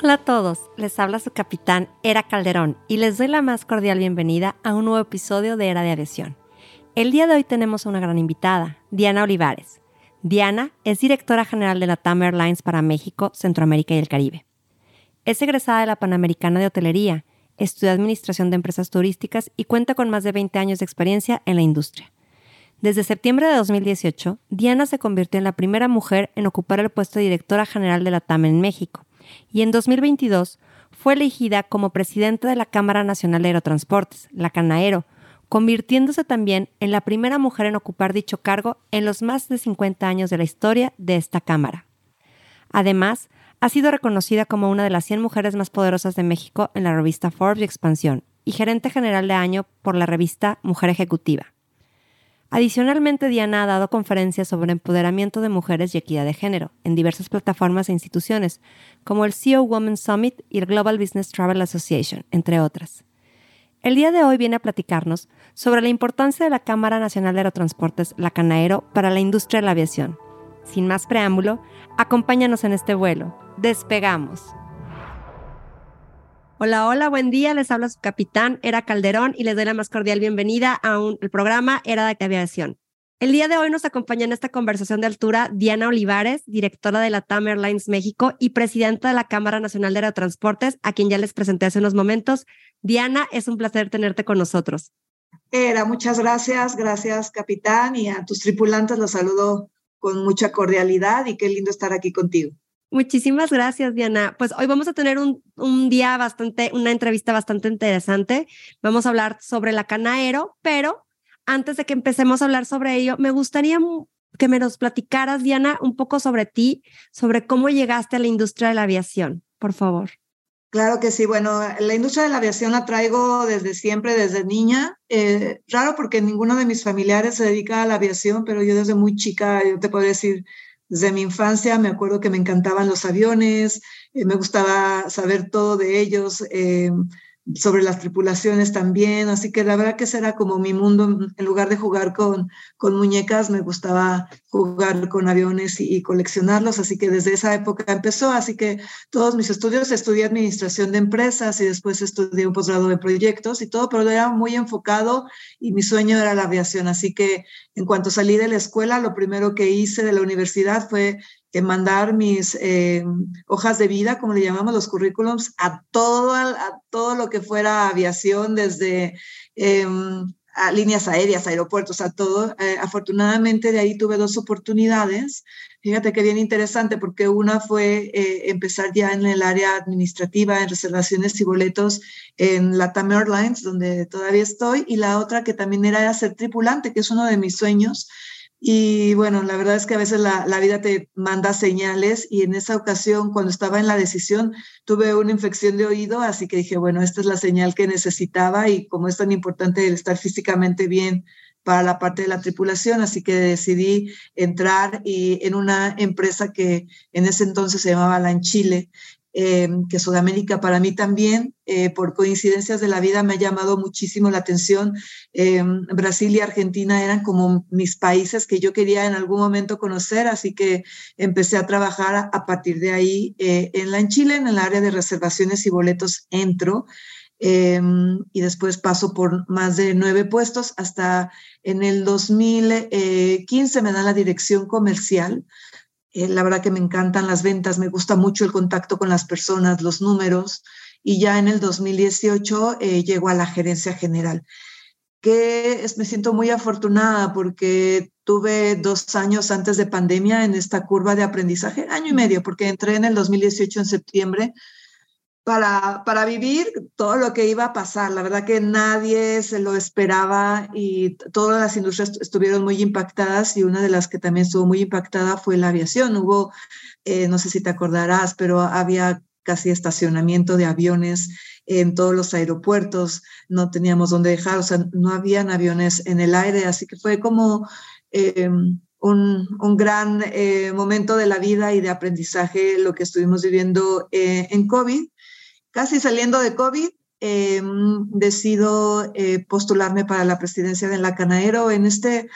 Hola a todos, les habla su capitán Era Calderón y les doy la más cordial bienvenida a un nuevo episodio de Era de Aviación. El día de hoy tenemos una gran invitada, Diana Olivares. Diana es directora general de la TAM Airlines para México, Centroamérica y el Caribe. Es egresada de la Panamericana de Hotelería, estudia Administración de Empresas Turísticas y cuenta con más de 20 años de experiencia en la industria. Desde septiembre de 2018, Diana se convirtió en la primera mujer en ocupar el puesto de directora general de la TAM en México y en 2022 fue elegida como presidenta de la Cámara Nacional de Aerotransportes, la CANAERO, convirtiéndose también en la primera mujer en ocupar dicho cargo en los más de 50 años de la historia de esta Cámara. Además, ha sido reconocida como una de las 100 mujeres más poderosas de México en la revista Forbes y Expansión y gerente general de año por la revista Mujer Ejecutiva. Adicionalmente, Diana ha dado conferencias sobre empoderamiento de mujeres y equidad de género en diversas plataformas e instituciones, como el CEO Women Summit y el Global Business Travel Association, entre otras. El día de hoy viene a platicarnos sobre la importancia de la Cámara Nacional de Aerotransportes, la Canaero, para la industria de la aviación. Sin más preámbulo, acompáñanos en este vuelo. Despegamos. Hola, hola, buen día. Les habla su capitán, Era Calderón, y les doy la más cordial bienvenida a un, el programa Era de Aviación. El día de hoy nos acompaña en esta conversación de altura Diana Olivares, directora de la TAM Airlines México y presidenta de la Cámara Nacional de Aerotransportes, a quien ya les presenté hace unos momentos. Diana, es un placer tenerte con nosotros. Era, muchas gracias, gracias capitán y a tus tripulantes los saludo con mucha cordialidad y qué lindo estar aquí contigo. Muchísimas gracias, Diana. Pues hoy vamos a tener un, un, día bastante, una entrevista bastante interesante. Vamos a hablar sobre la Canaero, pero antes de que empecemos a hablar sobre ello, me gustaría que me nos platicaras, Diana, un poco sobre ti, sobre cómo llegaste a la industria de la aviación, por favor. Claro que sí. Bueno, la industria de la aviación la traigo desde siempre, desde niña. Eh, raro porque ninguno de mis familiares se dedica a la aviación, pero yo desde muy chica, yo te puedo decir, desde mi infancia me acuerdo que me encantaban los aviones, eh, me gustaba saber todo de ellos, eh, sobre las tripulaciones también, así que la verdad que ese era como mi mundo, en lugar de jugar con, con muñecas, me gustaba jugar con aviones y, coleccionarlos, así que desde esa época empezó, así que todos mis estudios, estudié administración de empresas y después estudié un posgrado de proyectos y todo, pero era muy enfocado y mi sueño era la aviación, así que en cuanto salí de la escuela, lo primero que hice de la universidad fue que mandar mis eh, hojas de vida, como le llamamos los currículums, a todo, a todo lo que fuera aviación, desde em, a líneas aéreas, aeropuertos, a todo. Eh, afortunadamente de ahí tuve dos oportunidades. Fíjate que bien interesante porque una fue eh, empezar ya en el área administrativa, en reservaciones y boletos en Latam Airlines, donde todavía estoy, y la otra que también era ser tripulante, que es uno de mis sueños. Y bueno, la verdad es que a veces la, vida te manda señales y en esa ocasión, cuando estaba en la decisión, tuve una infección de oído, así que dije, bueno, esta es la señal que necesitaba y como es tan importante estar físicamente bien para la parte de la tripulación, así que decidí entrar en una empresa que en ese entonces se llamaba La en Chile eh, que Sudamérica para mí también, eh, por coincidencias de la vida, me ha llamado muchísimo la atención. Eh, Brasil y Argentina eran como mis países que yo quería en algún momento conocer, así que empecé a trabajar a, partir de ahí en la en Chile, en el área de reservaciones y boletos, entro. y después paso por más de nueve puestos hasta en el 2015 me dan la dirección comercial eh, la verdad que me encantan las ventas, me gusta mucho el contacto con las personas, los números. Y ya en el 2018 eh, llego a la gerencia general, que es, me siento muy afortunada porque tuve dos años antes de pandemia en esta curva de aprendizaje, año y medio, porque entré en el 2018 en septiembre para, para vivir todo lo que iba a pasar. La verdad que nadie se lo esperaba y todas las industrias estuvieron muy impactadas y una de las que también estuvo muy impactada fue la aviación. Hubo eh, no sé si te acordarás, pero había casi estacionamiento de aviones en todos los aeropuertos, no teníamos dónde dejar, o sea, no habían aviones en el aire, así que fue como em, un, un, gran eh, momento de la vida y de aprendizaje lo que estuvimos viviendo eh, en COVID. Casi saliendo de COVID, em, decido eh, postularme para la presidencia de la Canaero en este,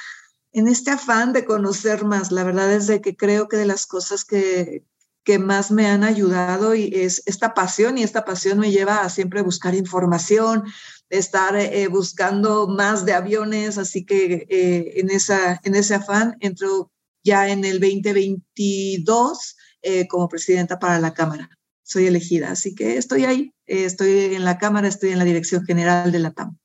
en este afán de conocer más. La verdad es de que creo que de las cosas que, que más me han ayudado y es esta pasión y esta pasión me lleva a siempre buscar información, estar eh, buscando más de aviones, así que eh, en, esa, en ese afán entro ya en el 2022 eh, como presidenta para la Cámara. Soy elegida, así que estoy ahí, estoy en la Cámara, estoy en la Dirección General de la TAM.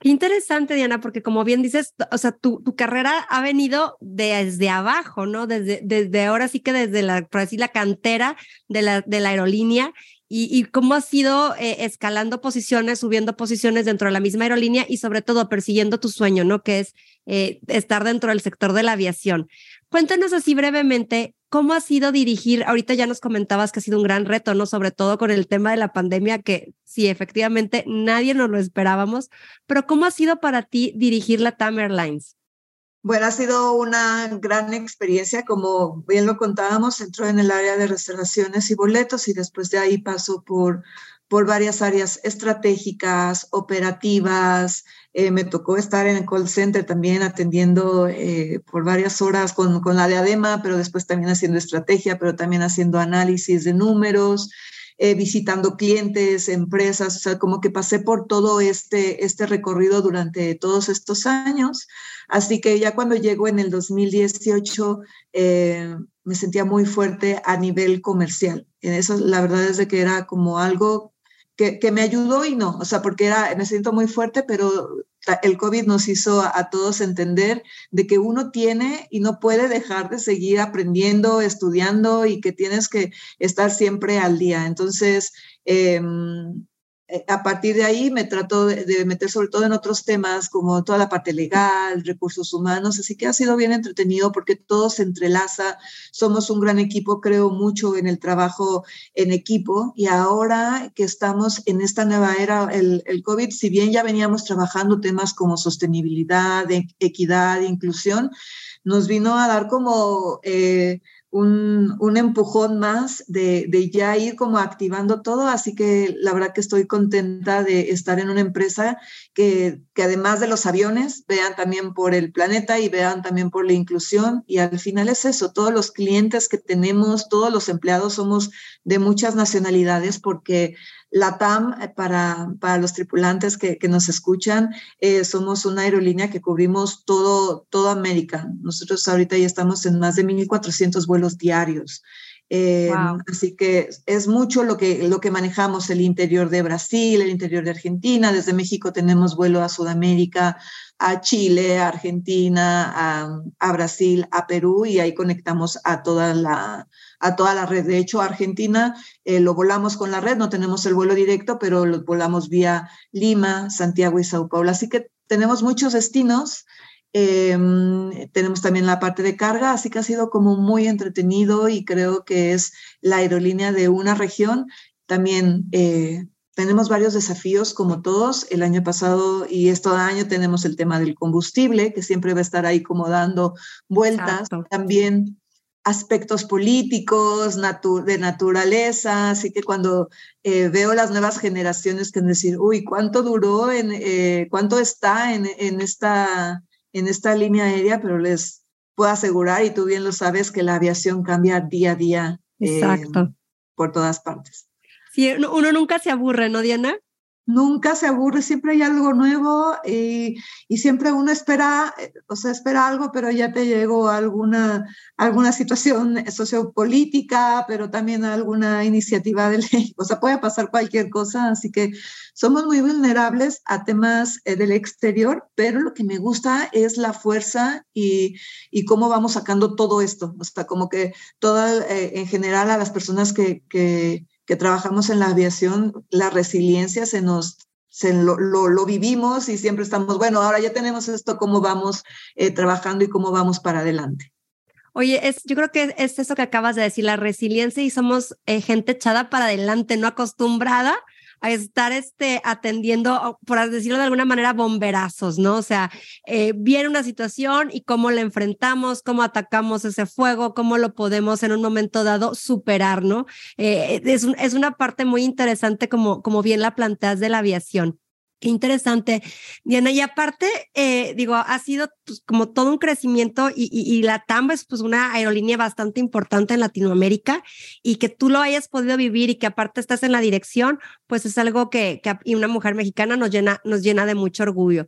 Qué interesante, Diana, porque como bien dices, o sea, tu, tu carrera ha venido desde abajo, ¿no? Desde, desde ahora sí que desde la, por así, la cantera de la, de la aerolínea y, cómo has ido eh, escalando posiciones, subiendo posiciones dentro de la misma aerolínea y sobre todo persiguiendo tu sueño, ¿no? Que es eh, estar dentro del sector de la aviación. Cuéntanos así brevemente ¿Cómo ha sido dirigir? Ahorita ya nos comentabas que ha sido un gran reto, ¿no? Sobre todo con el tema de la pandemia, que sí, efectivamente nadie nos lo esperábamos, pero ¿cómo ha sido para ti dirigir la TAM Airlines? Bueno, ha sido una gran experiencia, como bien lo contábamos, entró en el área de reservaciones y boletos y después de ahí pasó por por varias áreas estratégicas, operativas. Eh, me tocó estar en el call center también atendiendo eh, por varias horas con, con, la diadema, pero después también haciendo estrategia, pero también haciendo análisis de números, eh, visitando clientes, empresas, o sea, como que pasé por todo este, este recorrido durante todos estos años. Así que ya cuando llego en el 2018, me sentía muy fuerte a nivel comercial. En eso la verdad es de que era como algo que, me ayudó y no, o sea, porque era, me siento muy fuerte, pero el COVID nos hizo a, todos entender de que uno tiene y no puede dejar de seguir aprendiendo, estudiando y que tienes que estar siempre al día. Entonces, eh, a partir de ahí me trato de, meter sobre todo en otros temas como toda la parte legal, recursos humanos, así que ha sido bien entretenido porque todo se entrelaza, somos un gran equipo, creo mucho en el trabajo en equipo y ahora que estamos en esta nueva era, el, el COVID, si bien ya veníamos trabajando temas como sostenibilidad, equidad, inclusión, nos vino a dar como... Eh, un, un empujón más de, de, ya ir como activando todo. Así que la verdad que estoy contenta de estar en una empresa que, que, además de los aviones, vean también por el planeta y vean también por la inclusión. Y al final es eso, todos los clientes que tenemos, todos los empleados somos de muchas nacionalidades porque la TAM, eh, para, para los tripulantes que, que nos escuchan, eh, somos una aerolínea que cubrimos todo, toda América. Nosotros ahorita ya estamos en más de 1.400 vuelos diarios. Eh, Así que es mucho lo que, lo que manejamos, el interior de Brasil, el interior de Argentina. Desde México tenemos vuelo a Sudamérica, a Chile, a Argentina, a, a Brasil, a Perú y ahí conectamos a toda la, a toda la red. De hecho, Argentina eh, lo volamos con la red, no tenemos el vuelo directo, pero lo volamos vía Lima, Santiago y Sao Paulo. Así que tenemos muchos destinos. Em, tenemos también la parte de carga, así que ha sido como muy entretenido y creo que es la aerolínea de una región. También eh, tenemos varios desafíos como todos. El año pasado y este año tenemos el tema del combustible, que siempre va a estar ahí como dando vueltas. También aspectos políticos, de naturaleza, así que cuando eh, veo las nuevas generaciones que decir, uy, ¿cuánto duró, en, eh, cuánto está en, en, esta, en esta línea aérea? Pero les puedo asegurar, y tú bien lo sabes, que la aviación cambia día a día Exacto. por todas partes. Sí, uno nunca se aburre, ¿no, Diana? Nunca se aburre, siempre hay algo nuevo y, y, siempre uno espera, o sea, espera algo, pero ya te llegó alguna, alguna situación sociopolítica, pero también alguna iniciativa de ley, o sea, puede pasar cualquier cosa, así que somos muy vulnerables a temas eh, del exterior, pero lo que me gusta es la fuerza y, y cómo vamos sacando todo esto, o sea, como que toda, eh, en general a las personas que, que que trabajamos en la aviación, la resiliencia se nos, se lo, lo, vivimos y siempre estamos, bueno, ahora ya tenemos esto, cómo vamos eh, trabajando y cómo vamos para adelante. Oye, es, yo creo que es eso que acabas de decir, la resiliencia y somos eh, gente echada para adelante, no acostumbrada a estar este, atendiendo, por decirlo de alguna manera, bomberazos, ¿no? O sea, eh, viene una situación y cómo la enfrentamos, cómo atacamos ese fuego, cómo lo podemos en un momento dado superar, ¿no? Eh, es, es una parte muy interesante como, como bien la planteas de la aviación. Qué interesante, Diana. Y aparte, eh, digo, ha sido pues, como todo un crecimiento y, la TAM es pues una aerolínea bastante importante en Latinoamérica y que tú lo hayas podido vivir y que aparte estás en la dirección, pues es algo que, que y una mujer mexicana nos llena, nos llena de mucho orgullo.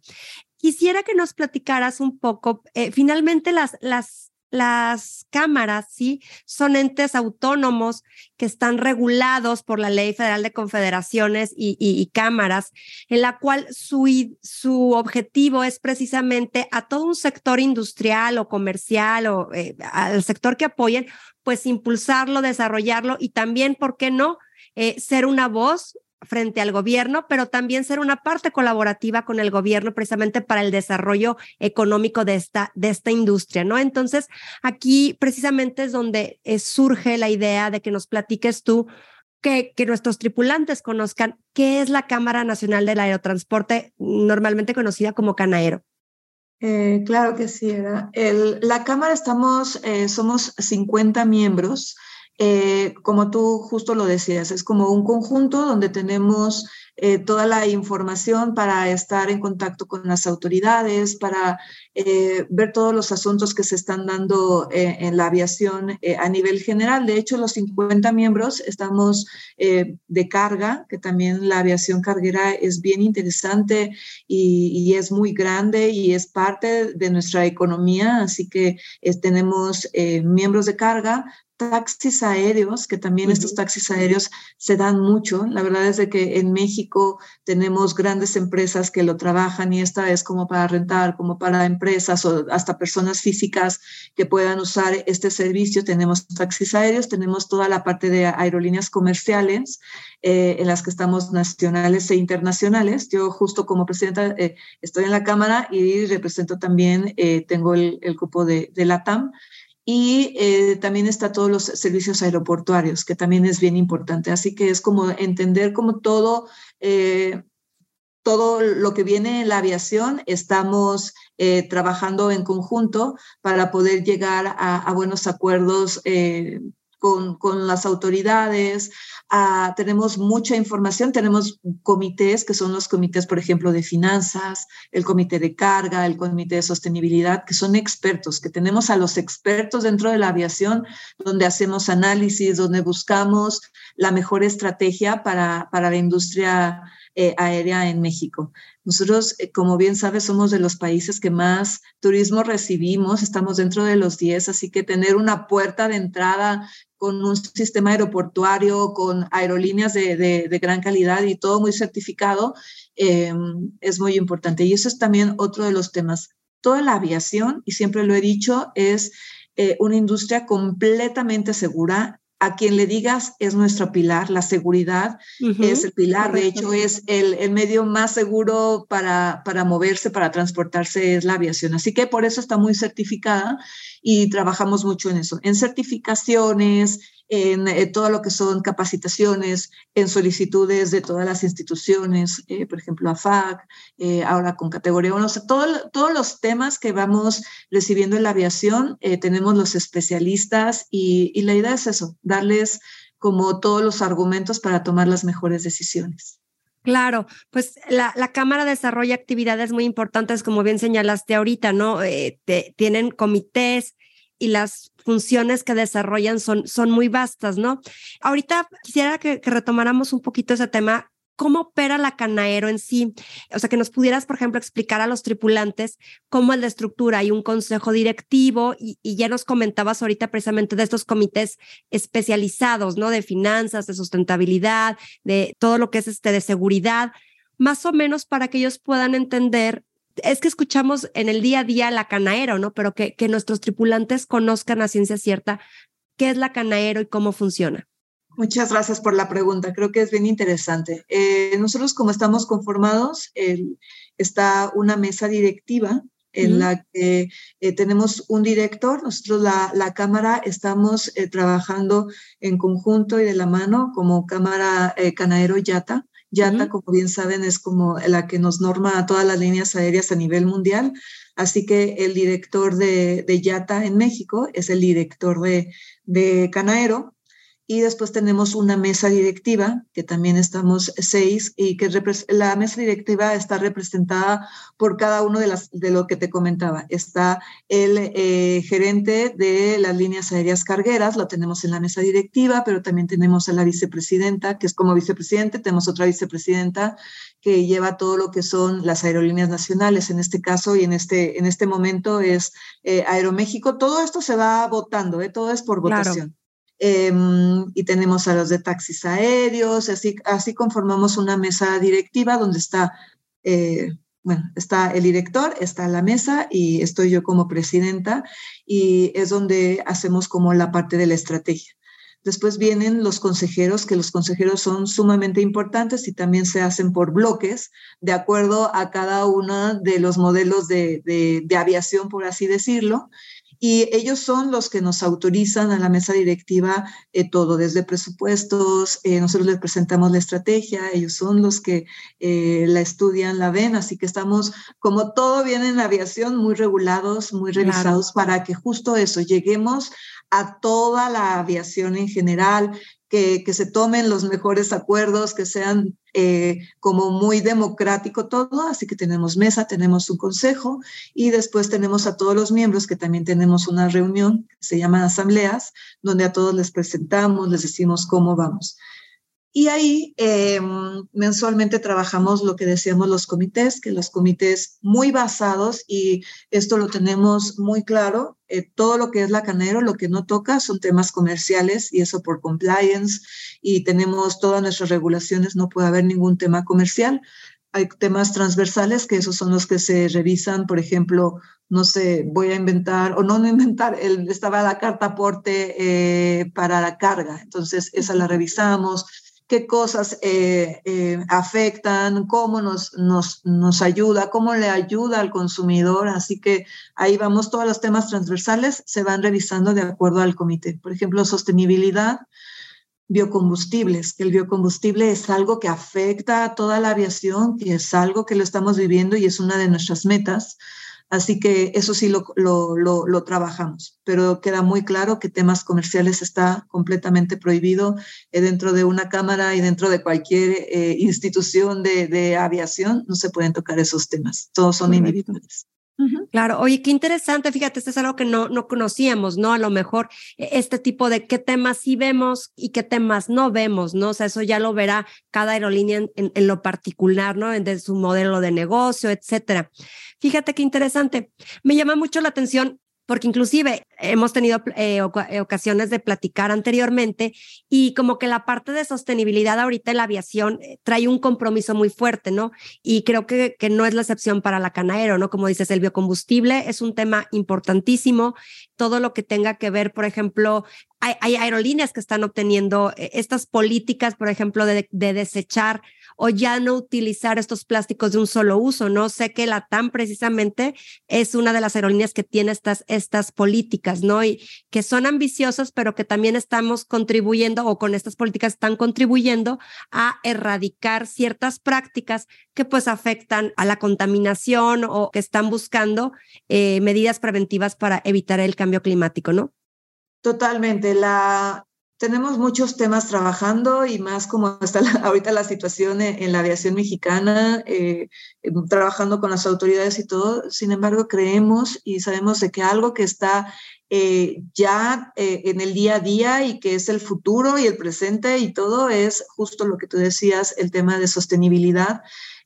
Quisiera que nos platicaras un poco, eh, finalmente las, las las cámaras, ¿sí? Son entes autónomos que están regulados por la Ley Federal de Confederaciones y, cámaras, en la cual su, su, objetivo es precisamente a todo un sector industrial o comercial o eh, al sector que apoyen, pues impulsarlo, desarrollarlo y también, ¿por qué no? Eh, ser una voz frente al gobierno, pero también ser una parte colaborativa con el gobierno precisamente para el desarrollo económico de esta, de esta industria, ¿no? Entonces, aquí precisamente es donde eh, surge la idea de que nos platiques tú que, que, nuestros tripulantes conozcan qué es la Cámara Nacional del Aerotransporte, normalmente conocida como Canaero. Eh, claro que sí, era. La Cámara estamos, eh, somos 50 miembros eh, como tú justo lo decías, es como un conjunto donde tenemos eh, toda la información para estar en contacto con las autoridades, para eh, ver todos los asuntos que se están dando en la aviación a nivel general. De hecho, los 50 miembros estamos de carga, que también la aviación carguera es bien interesante y, y es muy grande y es parte de nuestra economía, así que tenemos miembros de carga, taxis aéreos, que también estos taxis aéreos se dan mucho. La verdad es de que en México tenemos grandes empresas que lo trabajan y esta es como para rentar, como para empresas o hasta personas físicas que puedan usar este servicio. Tenemos taxis aéreos, tenemos toda la parte de aerolíneas comerciales eh, en las que estamos nacionales e internacionales. Yo justo como presidenta eh, estoy en la Cámara y represento también, eh, tengo el, el cupo de, de la TAM y eh, también está todos los servicios aeroportuarios, que también es bien importante. Así que es como entender como todo, eh, todo lo que viene en la aviación, estamos eh, trabajando en conjunto para poder llegar a, buenos acuerdos con, con, las autoridades, Ah, tenemos mucha información, tenemos comités que son los comités, por ejemplo, de finanzas, el comité de carga, el comité de sostenibilidad, que son expertos, que tenemos a los expertos dentro de la aviación, donde hacemos análisis, donde buscamos la mejor estrategia para, para la industria eh, aérea en México. Nosotros, eh, como bien sabes, somos de los países que más turismo recibimos, estamos dentro de los 10, así que tener una puerta de entrada con un sistema aeroportuario, con aerolíneas de, gran calidad y todo muy certificado, eh, es muy importante. Y eso es también otro de los temas. Toda la aviación, y siempre lo he dicho, es eh, una industria completamente segura a quien le digas es nuestro pilar, la seguridad es el pilar, de hecho es el, el, medio más seguro para, para moverse, para transportarse, es la aviación. Así que por eso está muy certificada y trabajamos mucho en eso, en certificaciones, en eh, todo lo que son capacitaciones, en solicitudes de todas las instituciones, eh, por ejemplo, AFAC, eh, ahora con categoría 1, o sea, todos los temas que vamos recibiendo en la aviación, tenemos los especialistas y, y la idea es eso, darles como todos los argumentos para tomar las mejores decisiones. Claro, pues la, la, Cámara desarrolla actividades muy importantes, como bien señalaste ahorita, ¿no? Eh, tienen comités y las funciones que desarrollan son, son muy vastas, ¿no? Ahorita quisiera que, retomáramos un poquito ese tema cómo opera la Canaero en sí. O sea, que nos pudieras, por ejemplo, explicar a los tripulantes cómo es la estructura. Hay un consejo directivo y, ya nos comentabas ahorita precisamente de estos comités especializados, ¿no? De finanzas, de sustentabilidad, de todo lo que es este de seguridad, más o menos para que ellos puedan entender es que escuchamos en el día a día la canaero, ¿no? Pero que, que nuestros tripulantes conozcan a ciencia cierta qué es la canaero y cómo funciona. Muchas gracias por la pregunta. Creo que es bien interesante. Eh, nosotros como estamos conformados, está una mesa directiva en la que eh, tenemos un director, nosotros la, la Cámara estamos eh, trabajando en conjunto y de la mano como Cámara eh, Canaero Yata. Yata, como bien saben, es como la que nos norma todas las líneas aéreas a nivel mundial. Así que el director de, de Yata en México es el director de, de Canaero y después tenemos una mesa directiva, que también estamos seis, y que la mesa directiva está representada por cada uno de, las, de lo que te comentaba. Está el eh, gerente de las líneas aéreas cargueras, lo tenemos en la mesa directiva, pero también tenemos a la vicepresidenta, que es como vicepresidente, tenemos otra vicepresidenta que lleva todo lo que son las aerolíneas nacionales en este caso y en este, en este momento es eh, Aeroméxico. Todo esto se va votando, ¿eh? todo es por votación. Em, y tenemos a los de taxis aéreos, así, así conformamos una mesa directiva donde está, eh, bueno, está el director, está la mesa y estoy yo como presidenta y es donde hacemos como la parte de la estrategia. Después vienen los consejeros, que los consejeros son sumamente importantes y también se hacen por bloques, de acuerdo a cada uno de los modelos de, de, de aviación, por así decirlo y ellos son los que nos autorizan a la mesa directiva eh, todo, desde presupuestos, eh, nosotros les presentamos la estrategia, ellos son los que eh, la estudian, la ven, así que estamos, como todo viene en la aviación, muy regulados, muy revisados para que justo eso, lleguemos a toda la aviación en general, que, se tomen los mejores acuerdos, que sean eh, como muy democrático todo, así que tenemos mesa, tenemos un consejo y después tenemos a todos los miembros que también tenemos una reunión, se llaman asambleas, donde a todos les presentamos, les decimos cómo vamos. Y ahí eh, mensualmente trabajamos lo que decíamos los comités, que los comités muy basados, y esto lo tenemos muy claro, eh, todo lo que es la Canero, lo que no toca son temas comerciales y eso por compliance, y tenemos todas nuestras regulaciones, no puede haber ningún tema comercial. Hay temas transversales que esos son los que se revisan, por ejemplo, no sé, voy a inventar, o no, no inventar, el, estaba la carta aporte eh, para la carga, entonces esa la revisamos qué cosas eh, eh, afectan, cómo nos, nos, nos ayuda, cómo le ayuda al consumidor. Así que ahí vamos, todos los temas transversales se van revisando de acuerdo al comité. Por ejemplo, sostenibilidad, biocombustibles, que el biocombustible es algo que afecta a toda la aviación, que es algo que lo estamos viviendo y es una de nuestras metas. Así que eso sí lo, lo, lo, trabajamos, pero queda muy claro que temas comerciales está completamente prohibido eh, dentro de una cámara y dentro de cualquier eh, institución de, de, aviación. No se pueden tocar esos temas, todos son individuales. Claro, oye, qué interesante, fíjate, esto es algo que no, no conocíamos, ¿no? A lo mejor e, este tipo de qué temas sí vemos y qué temas no vemos, ¿no? O sea, eso ya lo verá cada aerolínea en, en, lo particular, ¿no? De su modelo de negocio, etcétera. Fíjate qué interesante. Me llama mucho la atención porque inclusive hemos tenido eh, eh, ocasiones de platicar anteriormente y como que la parte de sostenibilidad ahorita en la aviación eh, trae un compromiso muy fuerte, ¿no? Y creo que, que no es la excepción para la Canaero, ¿no? Como dices, el biocombustible es un tema importantísimo, todo lo que tenga que ver, por ejemplo, hay, hay aerolíneas que están obteniendo estas políticas, por ejemplo, de, de desechar o ya no utilizar estos plásticos de un solo uso, ¿no? Sé que la TAM precisamente es una de las aerolíneas que tiene estas, estas políticas, ¿no? Y que son ambiciosas, pero que también estamos contribuyendo o con estas políticas están contribuyendo a erradicar ciertas prácticas que pues afectan a la contaminación o que están buscando eh, medidas preventivas para evitar el cambio climático, ¿no? Totalmente. La, tenemos muchos temas trabajando y más como está ahorita la situación en, la aviación mexicana, eh, em, trabajando con las autoridades y todo. Sin embargo, creemos y sabemos de que algo que está eh, ya eh, en el día a día y que es el futuro y el presente y todo es justo lo que tú decías, el tema de sostenibilidad.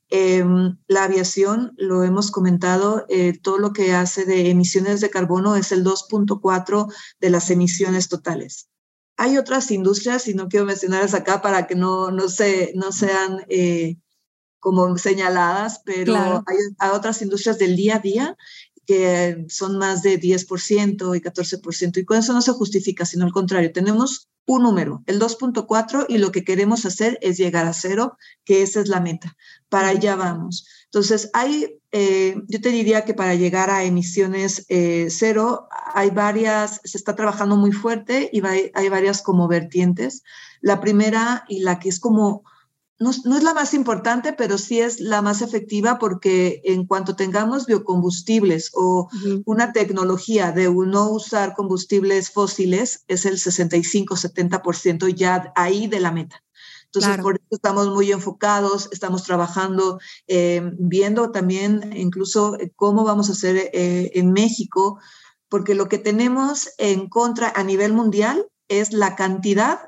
Em, la aviación, lo hemos comentado, todo lo que hace de emisiones de carbono es el 2.4 de las emisiones totales. Hay otras industrias, y no quiero mencionarlas acá para que no, no, se, no sean eh, como señaladas, pero hay, hay, otras industrias del día a día que son más de 10% y 14%, y con eso no se justifica, sino al contrario, tenemos un número, el 2.4, y lo que queremos hacer es llegar a cero, que esa es la meta. Para allá vamos. Entonces, hay eh, yo te diría que para llegar a emisiones eh, cero hay varias, se está trabajando muy fuerte y hay varias como vertientes. La primera y la que es como, no, es la más importante, pero sí es la más efectiva porque en cuanto tengamos biocombustibles o una tecnología de no usar combustibles fósiles, es el 65-70% ya ahí de la meta. Entonces, por eso estamos muy enfocados, estamos trabajando, eh, viendo también incluso eh, cómo vamos a hacer eh, en México, porque lo que tenemos en contra a nivel mundial es la cantidad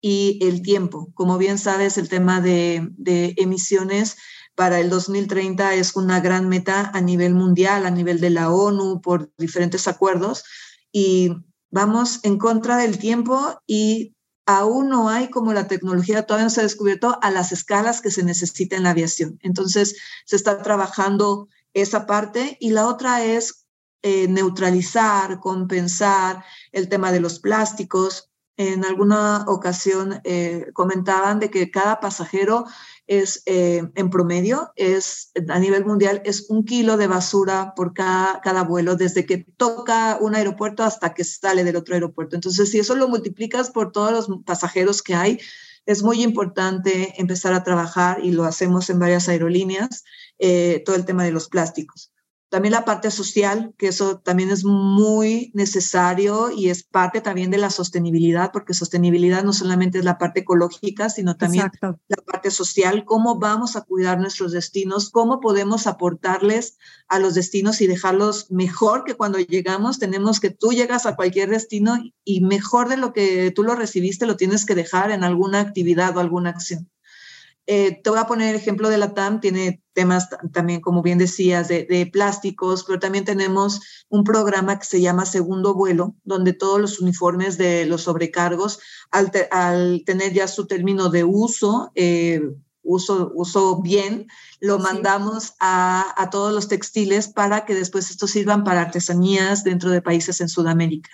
y el tiempo. Como bien sabes, el tema de, de emisiones para el 2030 es una gran meta a nivel mundial, a nivel de la ONU, por diferentes acuerdos, y vamos en contra del tiempo y aún no hay como la tecnología, todavía no se ha descubierto a las escalas que se necesita en la aviación. Entonces, se está trabajando esa parte y la otra es eh, neutralizar, compensar el tema de los plásticos. En alguna ocasión eh, comentaban de que cada pasajero es eh, en promedio, es a nivel mundial, es un kilo de basura por cada, vuelo, desde que toca un aeropuerto hasta que sale del otro aeropuerto. Entonces, si eso lo multiplicas por todos los pasajeros que hay, es muy importante empezar a trabajar y lo hacemos en varias aerolíneas, eh, todo el tema de los plásticos. También la parte social, que eso también es muy necesario y es parte también de la sostenibilidad, porque sostenibilidad no solamente es la parte ecológica, sino también la parte social, cómo vamos a cuidar nuestros destinos, cómo podemos aportarles a los destinos y dejarlos mejor que cuando llegamos. Tenemos que tú llegas a cualquier destino y mejor de lo que tú lo recibiste, lo tienes que dejar en alguna actividad o alguna acción. Eh, te voy a poner el ejemplo de la TAM, tiene temas también, como bien decías, de, plásticos, pero también tenemos un programa que se llama Segundo Vuelo, donde todos los uniformes de los sobrecargos, al, tener ya su término de uso, eh, uso, uso bien, lo mandamos a, a, todos los textiles para que después estos sirvan para artesanías dentro de países en Sudamérica.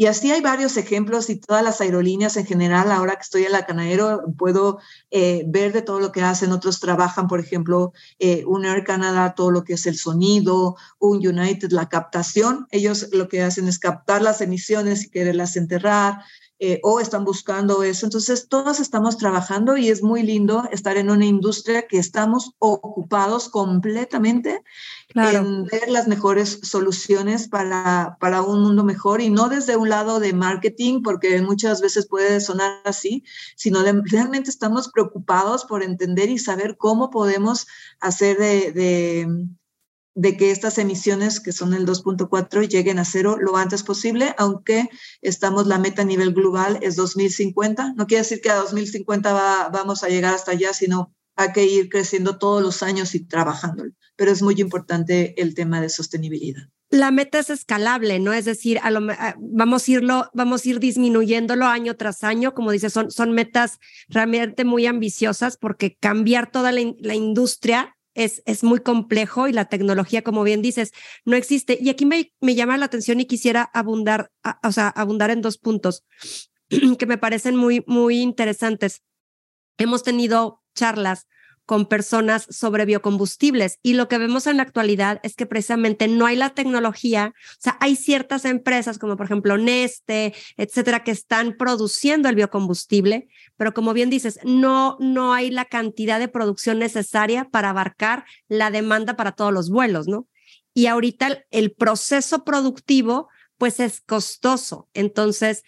Y así hay varios ejemplos y todas las aerolíneas en general, ahora que estoy en la Canadero, puedo eh, ver de todo lo que hacen. Otros trabajan, por ejemplo, eh, un Air Canada, todo lo que es el sonido, un United, la captación. Ellos lo que hacen es captar las emisiones y quererlas enterrar. Eh, o están buscando eso. Entonces, todos estamos trabajando y es muy lindo estar en una industria que estamos ocupados completamente en ver las mejores soluciones para, para un mundo mejor y no desde un lado de marketing, porque muchas veces puede sonar así, sino de, realmente estamos preocupados por entender y saber cómo podemos hacer de de que estas emisiones, que son el 2.4, lleguen a cero lo antes posible, aunque estamos, la meta a nivel global es 2050. No quiere decir que a 2050 vamos a llegar hasta allá, sino hay que ir creciendo todos los años y trabajando. Pero es muy importante el tema de sostenibilidad. La meta es escalable, ¿no? Es decir, vamos, a irlo, vamos a ir disminuyéndolo año tras año. Como dices, son, son metas realmente muy ambiciosas porque cambiar toda la industria es, es muy complejo y la tecnología, como bien dices, no existe. Y aquí me, me llama la atención y quisiera abundar, o sea, abundar en dos puntos que me parecen muy, muy interesantes. Hemos tenido charlas con personas sobre biocombustibles. Y lo que vemos en la actualidad es que precisamente no hay la tecnología, o sea, hay ciertas empresas como por ejemplo Neste, etcétera, que están produciendo el biocombustible, pero como bien dices, no, no hay la cantidad de producción necesaria para abarcar la demanda para todos los vuelos, ¿no? Y ahorita el proceso productivo pues es costoso. Entonces,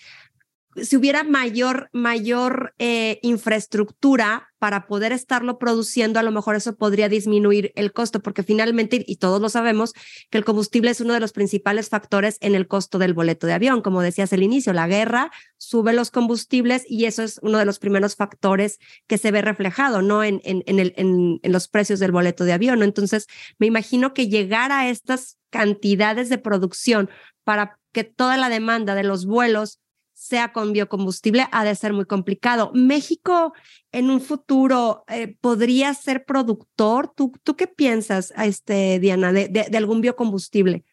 si hubiera mayor, mayor eh, infraestructura para poder estarlo produciendo, a lo mejor eso podría disminuir el costo, porque finalmente, y todos lo sabemos, que el combustible es uno de los principales factores en el costo del boleto de avión. Como decías al inicio, la guerra sube los combustibles y eso es uno de los primeros factores que se ve reflejado, ¿no? En, en, en, el, en, en los precios del boleto de avión. Entonces, me imagino que llegar a estas cantidades de producción para que toda la demanda de los vuelos sea con biocombustible, ha de ser muy complicado. México en un futuro eh, podría ser productor. ¿Tú, ¿Tú qué piensas, este, Diana, de, de, algún biocombustible?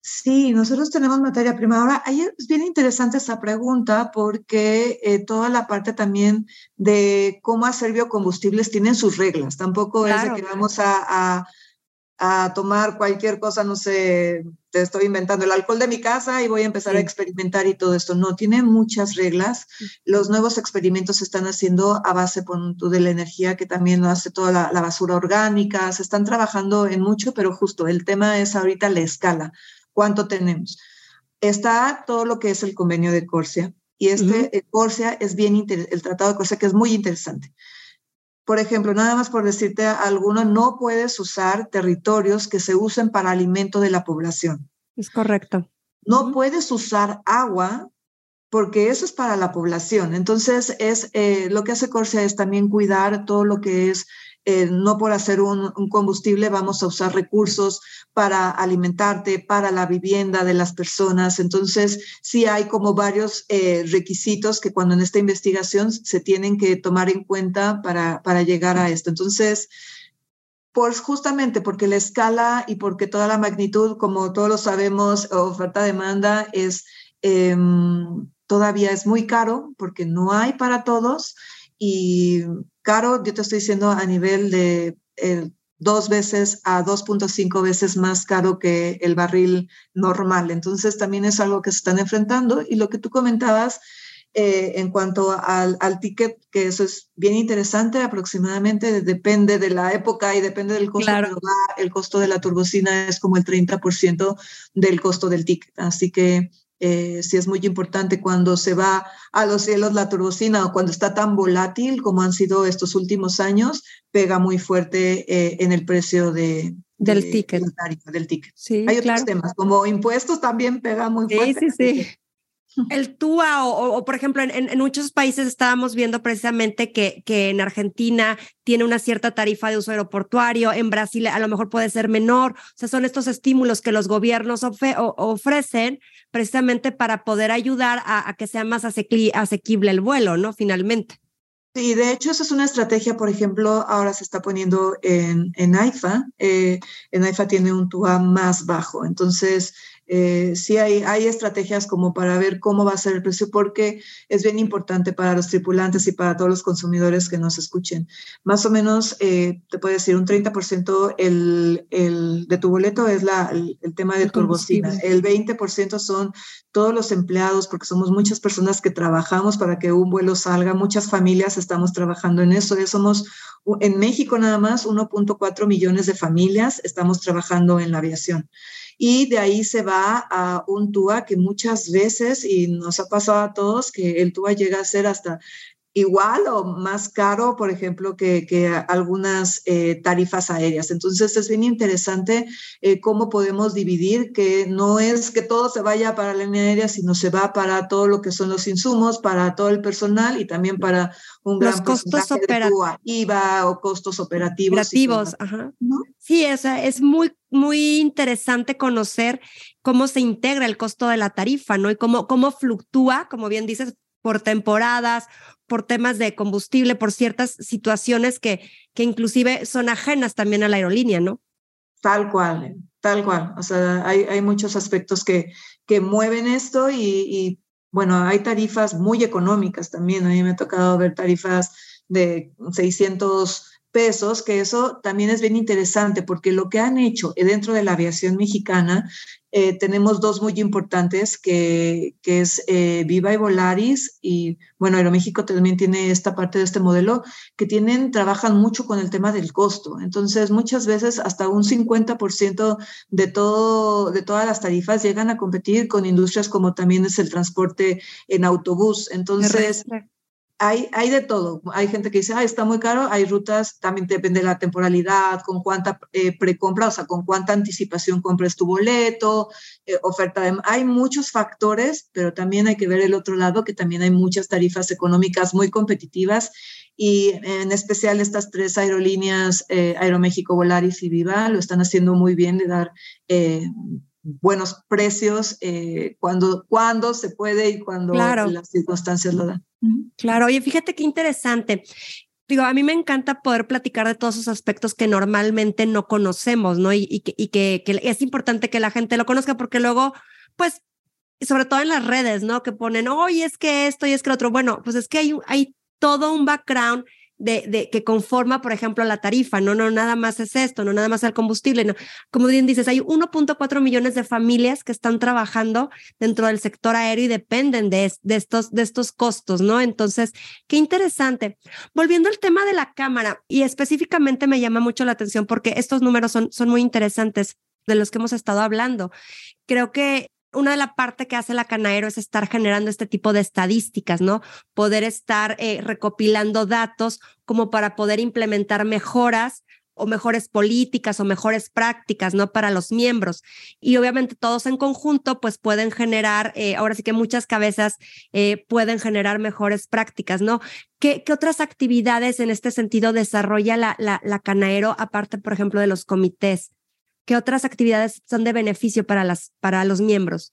Sí, nosotros tenemos materia prima. Ahora, es bien interesante esta pregunta porque eh, toda la parte también de cómo hacer biocombustibles tienen sus reglas. Tampoco es de que vamos a a tomar cualquier cosa, no sé, te estoy inventando el alcohol de mi casa y voy a empezar a experimentar y todo esto. No, tiene muchas reglas. Los nuevos experimentos se están haciendo a base de la energía que también lo hace toda la, basura orgánica. Se están trabajando en mucho, pero justo el tema es ahorita la escala. ¿Cuánto tenemos? Está todo lo que es el convenio de Corsia. Y este Corsia es bien, el tratado de Corsia, que es muy interesante por ejemplo, nada más por decirte alguno, no puedes usar territorios que se usen para alimento de la población. Es correcto. No puedes usar agua porque eso es para la población. Entonces, es eh, lo que hace Corsia es también cuidar todo lo que es eh, no por hacer un, combustible vamos a usar recursos para alimentarte, para la vivienda de las personas. Entonces, sí hay como varios eh, requisitos que cuando en esta investigación se tienen que tomar en cuenta para, para llegar a esto. Entonces, pues justamente porque la escala y porque toda la magnitud, como todos lo sabemos, oferta-demanda es em, todavía es muy caro porque no hay para todos y caro, yo te estoy diciendo a nivel de dos veces a 2.5 veces más caro que el barril normal. Entonces también es algo que se están enfrentando y lo que tú comentabas eh, en cuanto al, al, ticket, que eso es bien interesante, aproximadamente depende de la época y depende del costo, el costo de la turbocina es como el 30% del costo del ticket. Así que eh, sí es muy importante cuando se va a los cielos la turbocina o cuando está tan volátil como han sido estos últimos años, pega muy fuerte eh, en el precio de, del ticket. del ticket. Hay otros temas, como impuestos también pega muy fuerte. Sí, sí, sí. El TUA o, por ejemplo, en, muchos países estábamos viendo precisamente que, en Argentina tiene una cierta tarifa de uso aeroportuario, en Brasil a lo mejor puede ser menor, o sea, son estos estímulos que los gobiernos ofrecen precisamente para poder ayudar a, que sea más asequible el vuelo, ¿no? Finalmente. Sí, de hecho, esa es una estrategia, por ejemplo, ahora se está poniendo en, en AIFA. Eh, en AIFA tiene un TUA más bajo. Entonces, eh, sí hay, hay estrategias como para ver cómo va a ser el precio, porque es bien importante para los tripulantes y para todos los consumidores que nos escuchen. Más o menos, eh, te puedo decir, un 30% el, el, de tu boleto es la, el, tema de turbocina. El 20% son todos los empleados, porque somos muchas personas que trabajamos para que un vuelo salga, muchas familias estamos trabajando en eso. Somos en México nada más 1.4 millones de familias estamos trabajando en la aviación y de ahí se va a un TUA que muchas veces, y nos ha pasado a todos, que el TUA llega a ser hasta igual o más caro, por ejemplo, que, que algunas eh, tarifas aéreas. Entonces es bien interesante eh, cómo podemos dividir, que no es que todo se vaya para la línea aérea, sino se va para todo lo que son los insumos, para todo el personal y también para un los costos operativos. IVA o costos operativos. Operativos, ajá. Sí, es, es muy, muy interesante conocer cómo se integra el costo de la tarifa, ¿no? Y cómo, cómo fluctúa, como bien dices, por temporadas, por temas de combustible, por ciertas situaciones que, que inclusive son ajenas también a la aerolínea, ¿no? Tal cual, tal cual. O sea, hay, hay muchos aspectos que, que mueven esto y, y, bueno, hay tarifas muy económicas también. A mí me ha tocado ver tarifas de 600 pesos, que eso también es bien interesante porque lo que han hecho dentro de la aviación mexicana, eh, tenemos dos muy importantes, que, que es eh, Viva y Volaris, y bueno, Aeroméxico también tiene esta parte de este modelo, que tienen, trabajan mucho con el tema del costo. Entonces, muchas veces hasta un 50% de, todo, de todas las tarifas llegan a competir con industrias como también es el transporte en autobús. Entonces hay, hay de todo. Hay gente que dice, ah, está muy caro. Hay rutas, también depende de la temporalidad, con cuánta eh, precompra, o sea, con cuánta anticipación compres tu boleto, eh, oferta de... Hay muchos factores, pero también hay que ver el otro lado, que también hay muchas tarifas económicas muy competitivas y en especial estas tres aerolíneas, eh, Aeroméxico, Volaris y Viva, lo están haciendo muy bien de dar buenos precios eh, cuando, cuando se puede y cuando las circunstancias lo dan. Claro, oye, fíjate qué interesante. Digo, a mí me encanta poder platicar de todos esos aspectos que normalmente no conocemos, ¿no? Y, que, es importante que la gente lo conozca porque luego, pues, sobre todo en las redes, ¿no? Que ponen, oye, es que esto y es que lo otro. Bueno, pues es que hay todo un background de, que conforma, por ejemplo, la tarifa, no, no, nada más es esto, no nada más el combustible, no. Como bien dices, hay 1.4 millones de familias que están trabajando dentro del sector aéreo y dependen de, de, estos, de estos costos, ¿no? Entonces, qué interesante. Volviendo al tema de la cámara, y específicamente me llama mucho la atención porque estos números son, son muy interesantes de los que hemos estado hablando. Creo que una de las partes que hace la Canaero es estar generando este tipo de estadísticas, ¿no? Poder estar eh, recopilando datos como para poder implementar mejoras o mejores políticas o mejores prácticas, ¿no? Para los miembros. Y obviamente todos en conjunto, pues pueden generar, eh, ahora sí que muchas cabezas eh, pueden generar mejores prácticas, ¿no? ¿Qué, ¿Qué, otras actividades en este sentido desarrolla la, la, la Canaero, aparte, por ejemplo, de los comités? ¿Qué otras actividades son de beneficio para, las, para los miembros?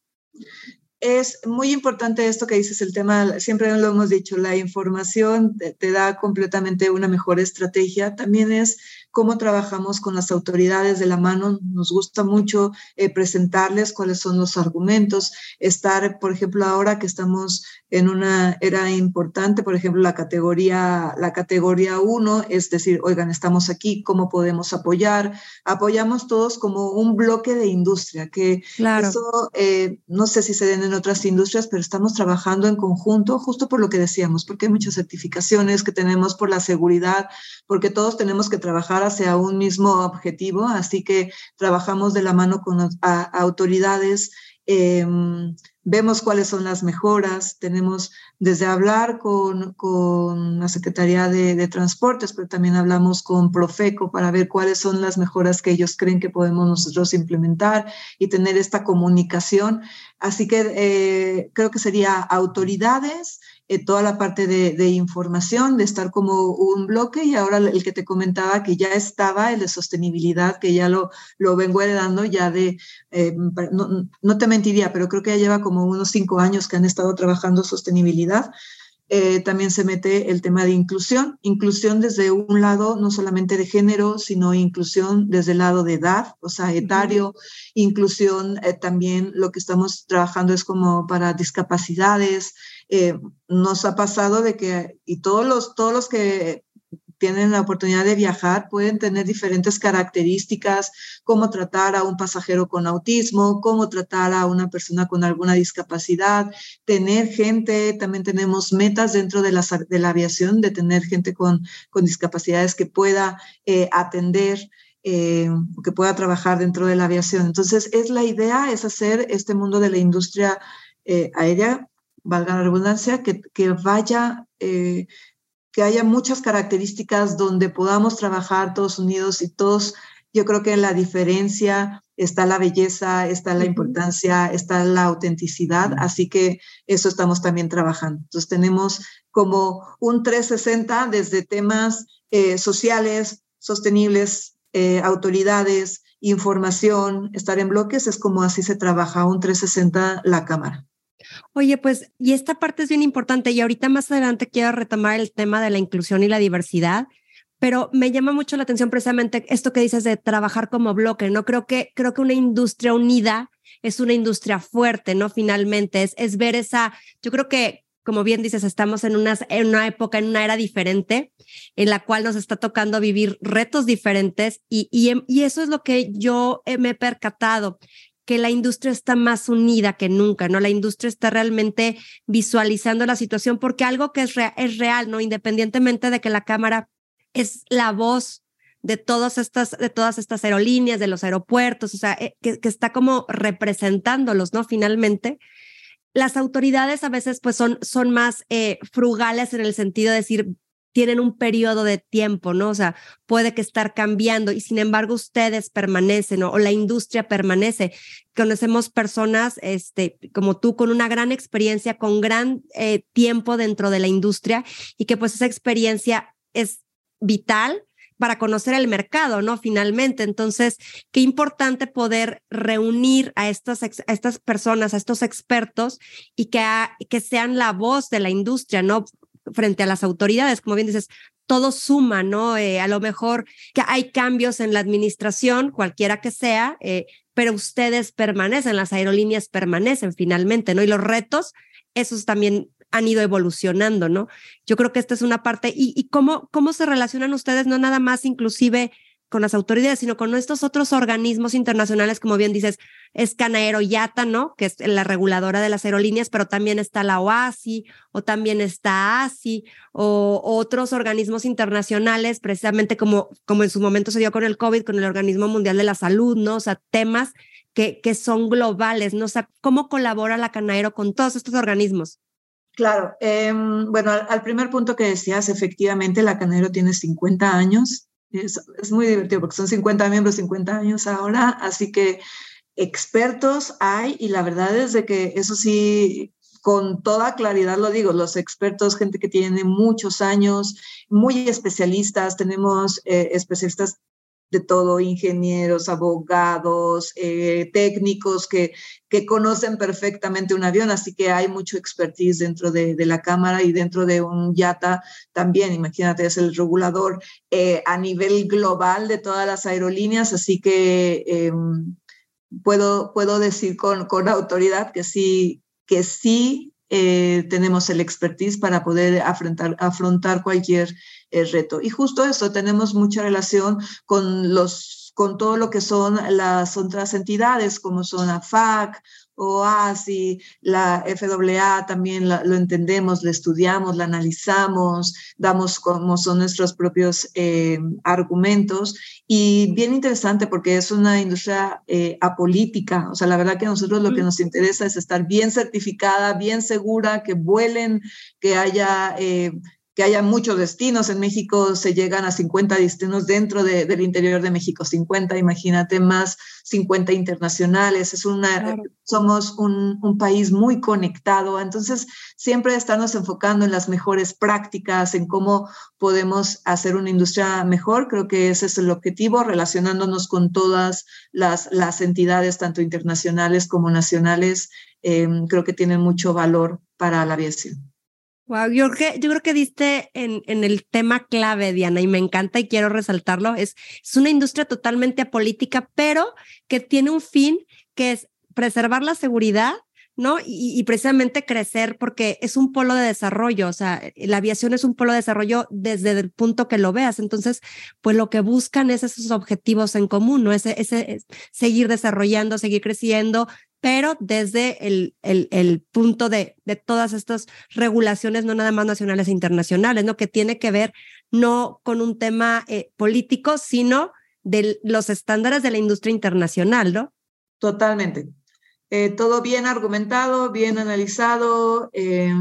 Es muy importante esto que dices, el tema, siempre lo hemos dicho, la información te, te da completamente una mejor estrategia. También es cómo trabajamos con las autoridades de la mano. Nos gusta mucho eh, presentarles cuáles son los argumentos, estar, por ejemplo, ahora que estamos en una era importante, por ejemplo, la categoría, la categoría 1, es decir, oigan, estamos aquí, ¿cómo podemos apoyar? Apoyamos todos como un bloque de industria, que claro. eso eh, no sé si se den en otras industrias, pero estamos trabajando en conjunto, justo por lo que decíamos, porque hay muchas certificaciones que tenemos por la seguridad, porque todos tenemos que trabajar hacia un mismo objetivo, así que trabajamos de la mano con autoridades, em, vemos cuáles son las mejoras, tenemos desde hablar con, con la Secretaría de, de, Transportes, pero también hablamos con Profeco para ver cuáles son las mejoras que ellos creen que podemos nosotros implementar y tener esta comunicación. Así que eh, creo que sería autoridades, eh, toda la parte de, de, información, de estar como un bloque y ahora el que te comentaba que ya estaba, el de sostenibilidad, que ya lo, lo vengo heredando ya de, eh, no, no, te mentiría, pero creo que ya lleva como unos cinco años que han estado trabajando sostenibilidad. Eh, también se mete el tema de inclusión, inclusión desde un lado no solamente de género, sino inclusión desde el lado de edad, o sea, etario, inclusión eh, también lo que estamos trabajando es como para discapacidades. Eh, nos ha pasado de que, y todos los, todos los que tienen la oportunidad de viajar pueden tener diferentes características, cómo tratar a un pasajero con autismo, cómo tratar a una persona con alguna discapacidad, tener gente, también tenemos metas dentro de la, de la aviación de tener gente con, con discapacidades que pueda eh, atender. Eh, que pueda trabajar dentro de la aviación. Entonces, es la idea, es hacer este mundo de la industria aérea, valga la redundancia, que, que vaya eh, que haya muchas características donde podamos trabajar todos unidos y todos, yo creo que en la diferencia está la belleza, está la importancia, está la autenticidad, así que eso estamos también trabajando. Entonces tenemos como un 360 desde temas eh, sociales, sostenibles, eh, autoridades, información, estar en bloques, es como así se trabaja un 360 la cámara. Oye, pues, y esta parte es bien importante y ahorita más adelante quiero retomar el tema de la inclusión y la diversidad, pero me llama mucho la atención precisamente esto que dices de trabajar como bloque, ¿no? Creo que, creo que una industria unida es una industria fuerte, ¿no? Finalmente, es, es ver esa, yo creo que como bien dices, estamos en una, en una época, en una era diferente, en la cual nos está tocando vivir retos diferentes y, y, y eso es lo que yo me he percatado, que la industria está más unida que nunca, ¿no? La industria está realmente visualizando la situación porque algo que es, real, ¿no? Independientemente de que la cámara es la voz de todas estas, de todas estas aerolíneas, de los aeropuertos, o sea, eh, que, que está como representándolos, ¿no? Finalmente, las autoridades a veces pues son, son más eh, frugales en el sentido de decir, tienen un periodo de tiempo, ¿no? O sea, puede que estar cambiando y sin embargo ustedes permanecen o la industria permanece. Conocemos personas este, como tú con una gran experiencia, con gran eh, tiempo dentro de la industria y que pues esa experiencia es vital para conocer el mercado, ¿no? Finalmente, entonces, qué importante poder reunir a estas, estas personas, a estos expertos y que, que sean la voz de la industria, ¿no? Frente a las autoridades, como bien dices, todo suma, ¿no? Eh, a lo mejor que hay cambios en la administración, cualquiera que sea, eh, pero ustedes permanecen, las aerolíneas permanecen finalmente, ¿no? Y los retos, esos también han ido evolucionando, ¿no? Yo creo que esta es una parte. ¿Y, y cómo, cómo se relacionan ustedes, no nada más inclusive con las autoridades, sino con estos otros organismos internacionales, como bien dices, es Canaero Yata, ¿no? Que es la reguladora de las aerolíneas, pero también está la OASI, o también está ASI, o, otros organismos internacionales, precisamente como, como en su momento se dio con el COVID, con el Organismo Mundial de la Salud, ¿no? O sea, temas que, que son globales, ¿no? O sea, ¿cómo colabora la Canaero con todos estos organismos? Claro, em, bueno, al, al, primer punto que decías, efectivamente, la Canaero tiene 50 años es, muy divertido porque son 50 miembros, 50 años ahora, así que expertos hay y la verdad es de que eso sí, con toda claridad lo digo, los expertos, gente que tiene muchos años, muy especialistas, tenemos eh, especialistas de todo, ingenieros, abogados, eh, técnicos que, que conocen perfectamente un avión, así que hay mucho expertise dentro de, la cámara y dentro de un YATA también, imagínate, es el regulador eh, a nivel global de todas las aerolíneas, así que em, puedo, puedo decir con, con autoridad que sí, que sí eh, tenemos el expertise para poder afrontar, afrontar cualquier eh, reto. Y justo eso, tenemos mucha relación con los con todo lo que son las otras entidades como son AFAC, OASI, la FAA, también lo entendemos, la estudiamos, la analizamos, damos como son nuestros propios eh, argumentos. Y bien interesante porque es una industria eh, apolítica, o sea, la verdad que a nosotros lo que nos interesa es estar bien certificada, bien segura, que vuelen, que haya que haya muchos destinos. En México se llegan a 50 destinos dentro del interior de México, 50, imagínate, más 50 internacionales. Es una, Somos un, un, país muy conectado, entonces siempre estamos enfocando en las mejores prácticas, en cómo podemos hacer una industria mejor. Creo que ese es el objetivo, relacionándonos con todas las, las entidades, tanto internacionales como nacionales. Eh, creo que tienen mucho valor para la aviación. Wow, yo creo que, yo creo que diste en, en, el tema clave, Diana, y me encanta y quiero resaltarlo. Es, es una industria totalmente apolítica, pero que tiene un fin que es preservar la seguridad, ¿no? Y, y, precisamente crecer porque es un polo de desarrollo, o sea, la aviación es un polo de desarrollo desde el punto que lo veas. Entonces, pues lo que buscan es esos objetivos en común, ¿no? Ese, ese, seguir desarrollando, seguir creciendo, pero desde el, el, punto de, de, todas estas regulaciones, no nada más nacionales e internacionales, ¿no? Que tiene que ver no con un tema eh, político, sino de los estándares de la industria internacional, ¿no? Totalmente. Eh, todo bien argumentado, bien analizado. Eh,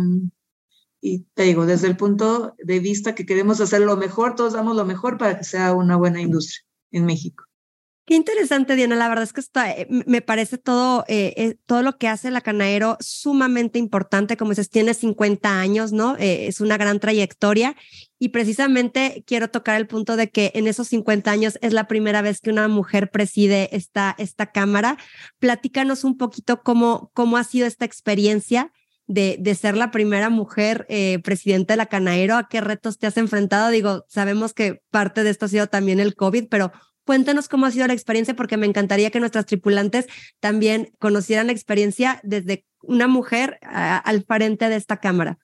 y te digo, desde el punto de vista que queremos hacer lo mejor, todos damos lo mejor para que sea una buena industria en México. Qué interesante, Diana. La verdad es que está, eh, me parece todo, eh, eh, todo lo que hace la Canaero sumamente importante. Como dices, tiene 50 años, ¿no? es una gran trayectoria. Y precisamente quiero tocar el punto de que en esos 50 años es la primera vez que una mujer preside esta, esta Cámara. Platícanos un poquito cómo, cómo ha sido esta experiencia de, de, ser la primera mujer eh, presidenta de la Canaero, ¿a qué retos te has enfrentado? Digo, sabemos que parte de esto ha sido también el COVID, pero Cuéntanos cómo ha sido la experiencia, porque me encantaría que nuestras tripulantes también conocieran la experiencia desde una mujer al frente de esta cámara.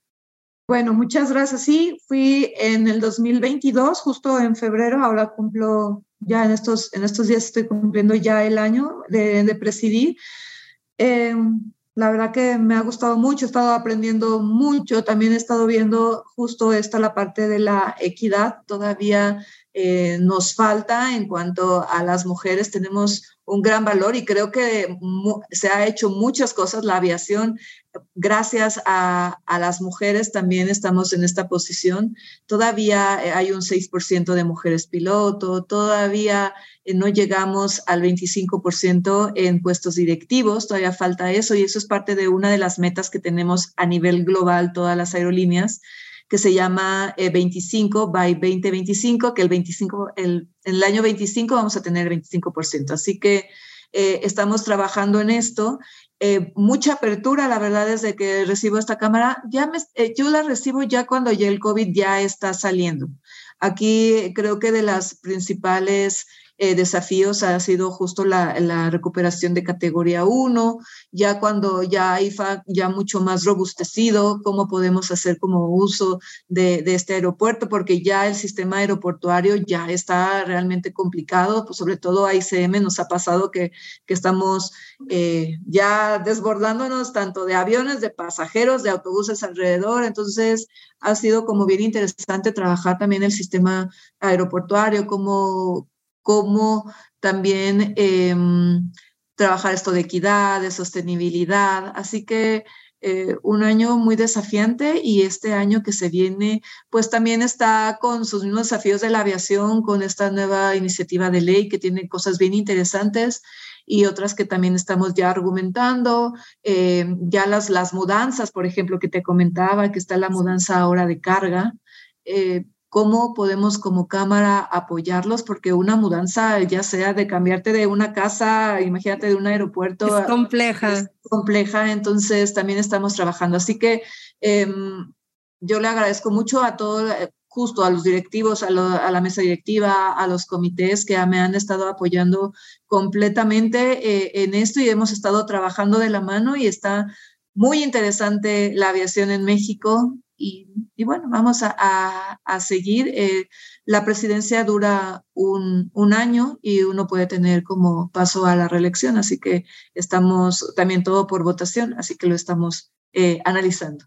Bueno, muchas gracias. Sí, fui en el 2022, justo en febrero, ahora cumplo, ya en estos, en estos días estoy cumpliendo ya el año de, de presidir. Eh, la verdad que me ha gustado mucho, he estado aprendiendo mucho, también he estado viendo justo esta la parte de la equidad, todavía eh, nos falta en cuanto a las mujeres, tenemos un gran valor y creo que se ha hecho muchas cosas. La aviación, gracias a, a las mujeres, también estamos en esta posición. Todavía eh, hay un 6% de mujeres piloto, todavía eh, no llegamos al 25% en puestos directivos, todavía falta eso y eso es parte de una de las metas que tenemos a nivel global, todas las aerolíneas que se llama 25 eh, by 2025, que el 25, el, en el año 25 vamos a tener 25%. Así que eh, estamos trabajando en esto. Eh, mucha apertura, la verdad, desde que recibo esta cámara. Ya me, yo la recibo ya cuando ya el COVID ya está saliendo. Aquí creo que de las principales eh, desafíos ha sido justo la, recuperación de categoría 1, ya cuando ya IFA ya mucho más robustecido, cómo podemos hacer como uso de, este aeropuerto, porque ya el sistema aeroportuario ya está realmente complicado, pues sobre todo a ICM nos ha pasado que, que estamos eh, ya desbordándonos tanto de aviones, de pasajeros, de autobuses alrededor, entonces ha sido como bien interesante trabajar también el sistema aeroportuario, como cómo también em, trabajar esto de equidad, de sostenibilidad. Así que eh, un año muy desafiante y este año que se viene, pues también está con sus mismos desafíos de la aviación, con esta nueva iniciativa de ley que tiene cosas bien interesantes y otras que también estamos ya argumentando, em, ya las, las mudanzas, por ejemplo, que te comentaba, que está la mudanza ahora de carga. Eh, cómo podemos como cámara apoyarlos, porque una mudanza, ya sea de cambiarte de una casa, imagínate de un aeropuerto. Es compleja. Es compleja, entonces también estamos trabajando. Así que em, yo le agradezco mucho a todo, eh, justo a los directivos, a, la mesa directiva, a los comités que me han estado apoyando completamente eh, en esto y hemos estado trabajando de la mano y está muy interesante la aviación en México y, bueno, vamos a, seguir. Eh, la presidencia dura un, año y uno puede tener como paso a la reelección, así que estamos también todo por votación, así que lo estamos eh, analizando.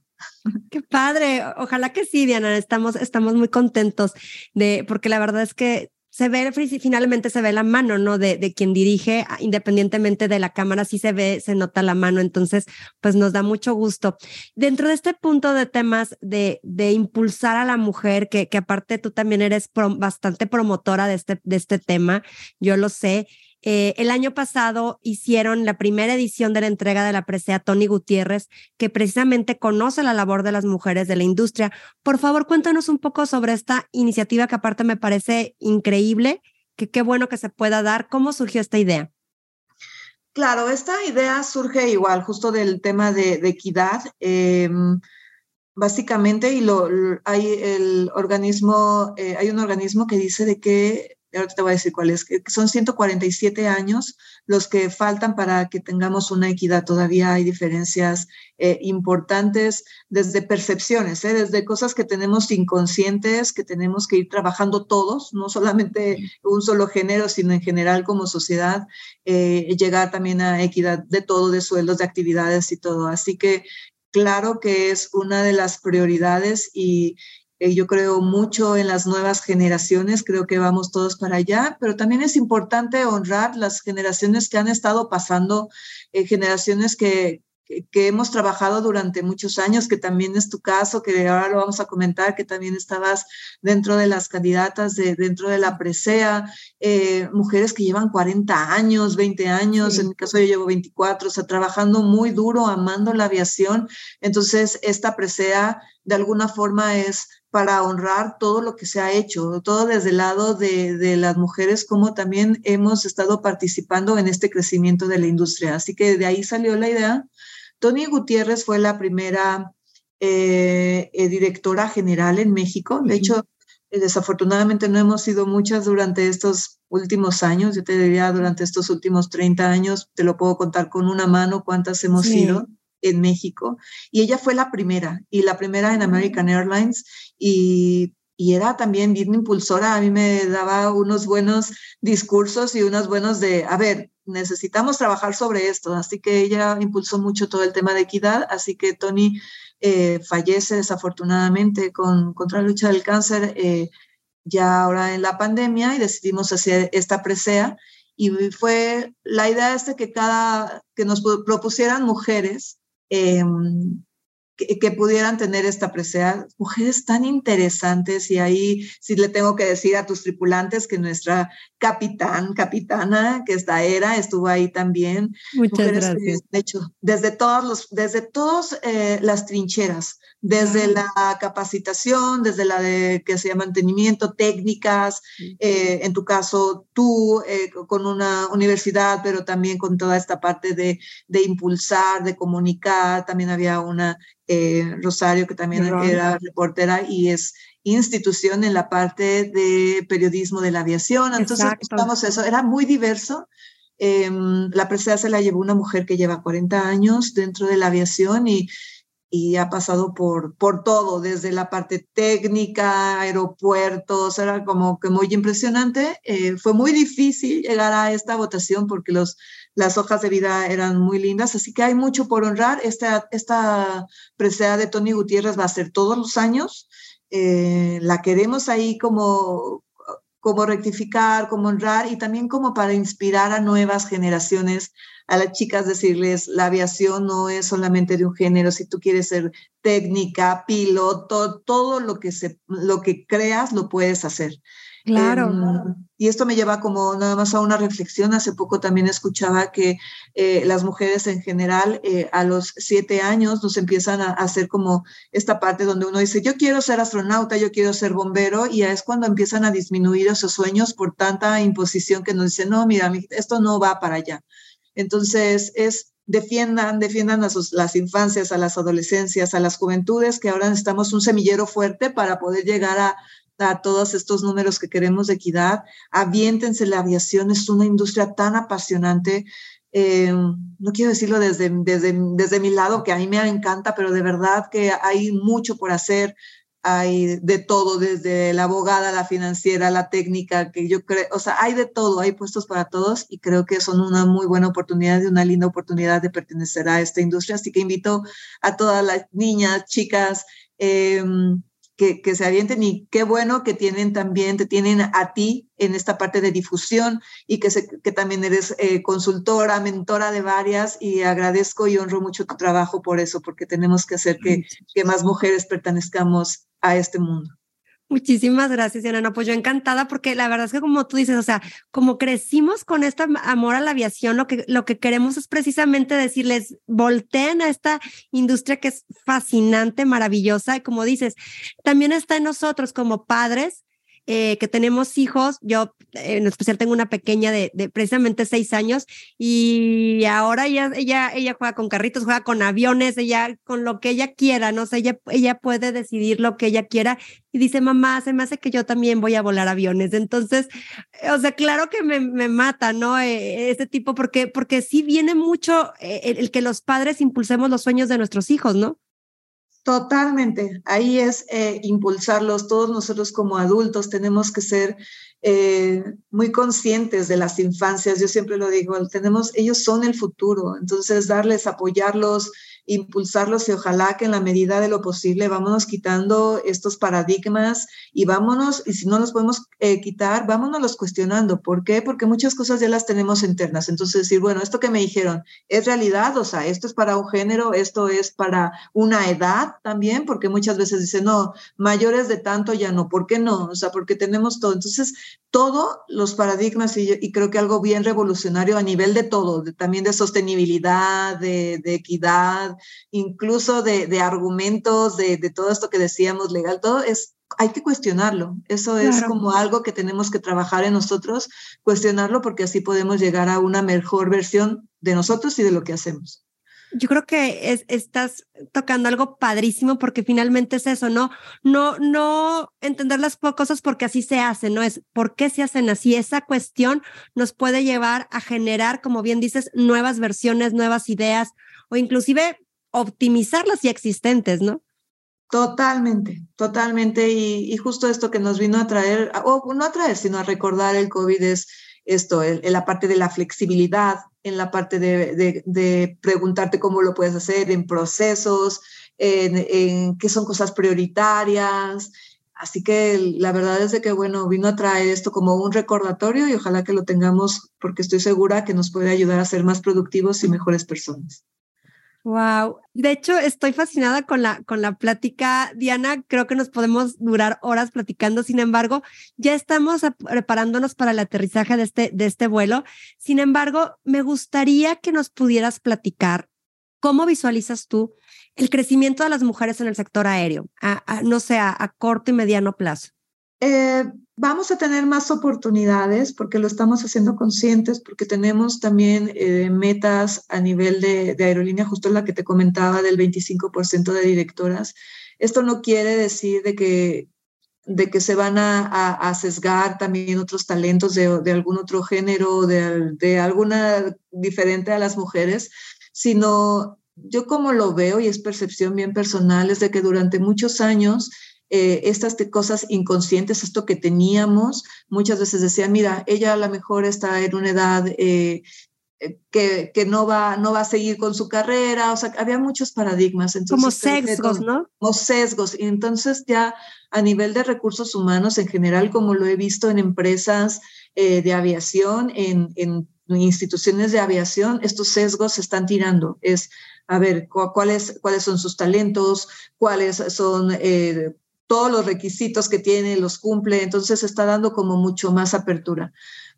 Qué padre, ojalá que sí, Diana, estamos, estamos muy contentos de, porque la verdad es que se ve, finalmente se ve la mano, ¿no? De, de, quien dirige, ah, independientemente de la cámara, sí se ve, se nota la mano, entonces, pues nos da mucho gusto. Dentro de este punto de temas de, de impulsar a la mujer, que, que aparte tú también eres bastante promotora de este, de este tema, yo lo sé, eh, el año pasado hicieron la primera edición de la entrega de la presea Tony Gutiérrez, que precisamente conoce la labor de las mujeres de la industria. Por favor, cuéntanos un poco sobre esta iniciativa que aparte me parece increíble, que qué bueno que se pueda dar. ¿Cómo surgió esta idea? Claro, esta idea surge igual, justo del tema de, equidad. Em, básicamente, y hay el organismo, eh, hay un organismo que dice de que ahora te voy a decir cuál es, que son 147 años los que faltan para que tengamos una equidad. Todavía hay diferencias eh, importantes desde percepciones, ¿eh? desde cosas que tenemos inconscientes, que tenemos que ir trabajando todos, no solamente un solo género, sino en general como sociedad, eh, llegar también a equidad de todo, de sueldos, de actividades y todo. Así que claro que es una de las prioridades y, eh, yo creo mucho en las nuevas generaciones, creo que vamos todos para allá, pero también es importante honrar las generaciones que han estado pasando, eh, generaciones que, que, hemos trabajado durante muchos años, que también es tu caso, que ahora lo vamos a comentar, que también estabas dentro de las candidatas, de, dentro de la presea, eh, mujeres que llevan 40 años, 20 años, en mi caso yo llevo 24, o sea, trabajando muy duro, amando la aviación. Entonces, esta presea de alguna forma es para honrar todo lo que se ha hecho, todo desde el lado de, las mujeres, como también hemos estado participando en este crecimiento de la industria. Así que de ahí salió la idea. Tony Gutiérrez fue la primera eh, eh, directora general en México. De hecho, eh, desafortunadamente no hemos sido muchas durante estos últimos años. Yo te diría, durante estos últimos 30 años, te lo puedo contar con una mano cuántas hemos sido en México y ella fue la primera y la primera en American Airlines y, y, era también bien impulsora, a mí me daba unos buenos discursos y unos buenos de, a ver, necesitamos trabajar sobre esto, así que ella impulsó mucho todo el tema de equidad, así que Tony eh, fallece desafortunadamente con, contra la lucha del cáncer eh, ya ahora en la pandemia y decidimos hacer esta presea y fue la idea de que cada que nos propusieran mujeres Em, que, pudieran tener esta presea, mujeres tan interesantes y ahí sí le tengo que decir a tus tripulantes que nuestra capitán, capitana, que esta era, estuvo ahí también. Muchas gracias. de hecho, desde todas los, desde todas eh, las trincheras, desde la capacitación, desde la de que sea mantenimiento, técnicas, eh, en tu caso tú eh, con una universidad, pero también con toda esta parte de, de impulsar, de comunicar, también había una eh, Rosario, que también era reportera y es institución en la parte de periodismo de la aviación. Entonces, estamos eso, era muy diverso. Em, la presea se la llevó una mujer que lleva 40 años dentro de la aviación y y ha pasado por, por todo, desde la parte técnica, aeropuertos, era como que muy impresionante. Eh, fue muy difícil llegar a esta votación porque los, las hojas de vida eran muy lindas, así que hay mucho por honrar. Esta, esta presea de Tony Gutiérrez va a ser todos los años. Eh, la queremos ahí como, como rectificar, como honrar y también como para inspirar a nuevas generaciones a las chicas decirles, la aviación no es solamente de un género, si tú quieres ser técnica, piloto, todo lo que, se, lo que creas lo puedes hacer. Claro. Em, y esto me lleva como nada más a una reflexión. Hace poco también escuchaba que eh, las mujeres en general eh, a los siete años nos empiezan a, hacer como esta parte donde uno dice, yo quiero ser astronauta, yo quiero ser bombero, y es cuando empiezan a disminuir esos sueños por tanta imposición que nos dicen, no, mira, esto no va para allá. Entonces, es defiendan, defiendan a las infancias, a las adolescencias, a las juventudes, que ahora necesitamos un semillero fuerte para poder llegar a, todos estos números que queremos de equidad. Aviéntense, la aviación es una industria tan apasionante. Eh, no quiero decirlo desde, desde, desde mi lado, que a mí me encanta, pero de verdad que hay mucho por hacer hay de todo, desde la abogada, la financiera, la técnica, que yo creo, o sea, hay de todo, hay puestos para todos y creo que son una muy buena oportunidad y una linda oportunidad de pertenecer a esta industria. Así que invito a todas las niñas, chicas, eh, que, se avienten y qué bueno que tienen también, te tienen a ti en esta parte de difusión y que, que también eres eh, consultora, mentora de varias y agradezco y honro mucho tu trabajo por eso, porque tenemos que hacer que, que más mujeres pertenezcamos a este mundo. Muchísimas gracias, Diana. pues yo encantada porque la verdad es que como tú dices, o sea, como crecimos con este amor a la aviación, lo que, lo que queremos es precisamente decirles, volteen a esta industria que es fascinante, maravillosa, y como dices, también está en nosotros como padres eh, que tenemos hijos, yo en especial tengo una pequeña de, precisamente seis años y ahora ella, ella, ella juega con carritos, juega con aviones, ella con lo que ella quiera, no sé, ella, ella puede decidir lo que ella quiera y dice, mamá, se me hace que yo también voy a volar aviones. Entonces, o sea, claro que me, me mata, ¿no? Eh, este tipo, porque, porque sí viene mucho eh, el que los padres impulsemos los sueños de nuestros hijos, ¿no? Totalmente. Ahí es eh, impulsarlos. Todos nosotros como adultos tenemos que ser eh, muy conscientes de las infancias. Yo siempre lo digo, tenemos, ellos son el futuro. Entonces, darles, apoyarlos, impulsarlos y ojalá que en la medida de lo posible vámonos quitando estos paradigmas y vámonos, y si no los podemos eh, quitar, vámonos los cuestionando. ¿Por qué? Porque muchas cosas ya las tenemos internas. Entonces decir, bueno, esto que me dijeron, ¿es realidad? O sea, esto es para un género, esto es para una edad también, porque muchas veces dicen, no, mayores de tanto ya no. ¿Por qué no? O sea, porque tenemos todo. Entonces, todos los paradigmas y, creo que algo bien revolucionario a nivel de todo, también de sostenibilidad, de equidad, incluso de, argumentos, de, todo esto que decíamos legal, todo es, hay que cuestionarlo. Eso es como algo que tenemos que trabajar en nosotros, cuestionarlo porque así podemos llegar a una mejor versión de nosotros y de lo que hacemos. Yo creo que es, estás tocando algo padrísimo porque finalmente es eso, ¿no? No, no entender las cosas porque así se hacen, no es por qué se hacen así. Esa cuestión nos puede llevar a generar, como bien dices, nuevas versiones, nuevas ideas o inclusive optimizar las ya existentes, ¿no? Totalmente, totalmente. Y, justo esto que nos vino a traer, o no a traer, sino a recordar el COVID es esto, en la parte de la flexibilidad, en la parte de, preguntarte cómo lo puedes hacer, en procesos, en, en, qué son cosas prioritarias. Así que la verdad es de que, bueno, vino a traer esto como un recordatorio y ojalá que lo tengamos porque estoy segura que nos puede ayudar a ser más productivos y mejores personas. Wow. De hecho, estoy fascinada con la, con la plática. Diana, creo que nos podemos durar horas platicando. Sin embargo, ya estamos preparándonos para el aterrizaje de este, de este vuelo. Sin embargo, me gustaría que nos pudieras platicar cómo visualizas tú el crecimiento de las mujeres en el sector aéreo, no sé, a, corto y mediano plazo. Eh, Vamos a tener más oportunidades porque lo estamos haciendo conscientes, porque tenemos también eh, metas a nivel de, aerolínea, justo la que te comentaba del 25% de directoras. Esto no quiere decir de que, de que se van a, a, sesgar también otros talentos de, algún otro género, de alguna diferente a las mujeres, sino yo como lo veo y es percepción bien personal, es de que durante muchos años eh, estas cosas inconscientes, esto que teníamos, muchas veces decía, mira, ella a lo mejor está en una edad eh, eh, que, que, no, va, no va a seguir con su carrera, o sea, había muchos paradigmas. Entonces, como sesgos, ¿no? Como sesgos. Y entonces ya a nivel de recursos humanos en general, como lo he visto en empresas de aviación, en, en instituciones de aviación, estos sesgos se están tirando. Es, a ver, cuáles, cuáles son sus talentos, cuáles son eh, todos los requisitos que tiene, los cumple, entonces está dando como mucho más apertura.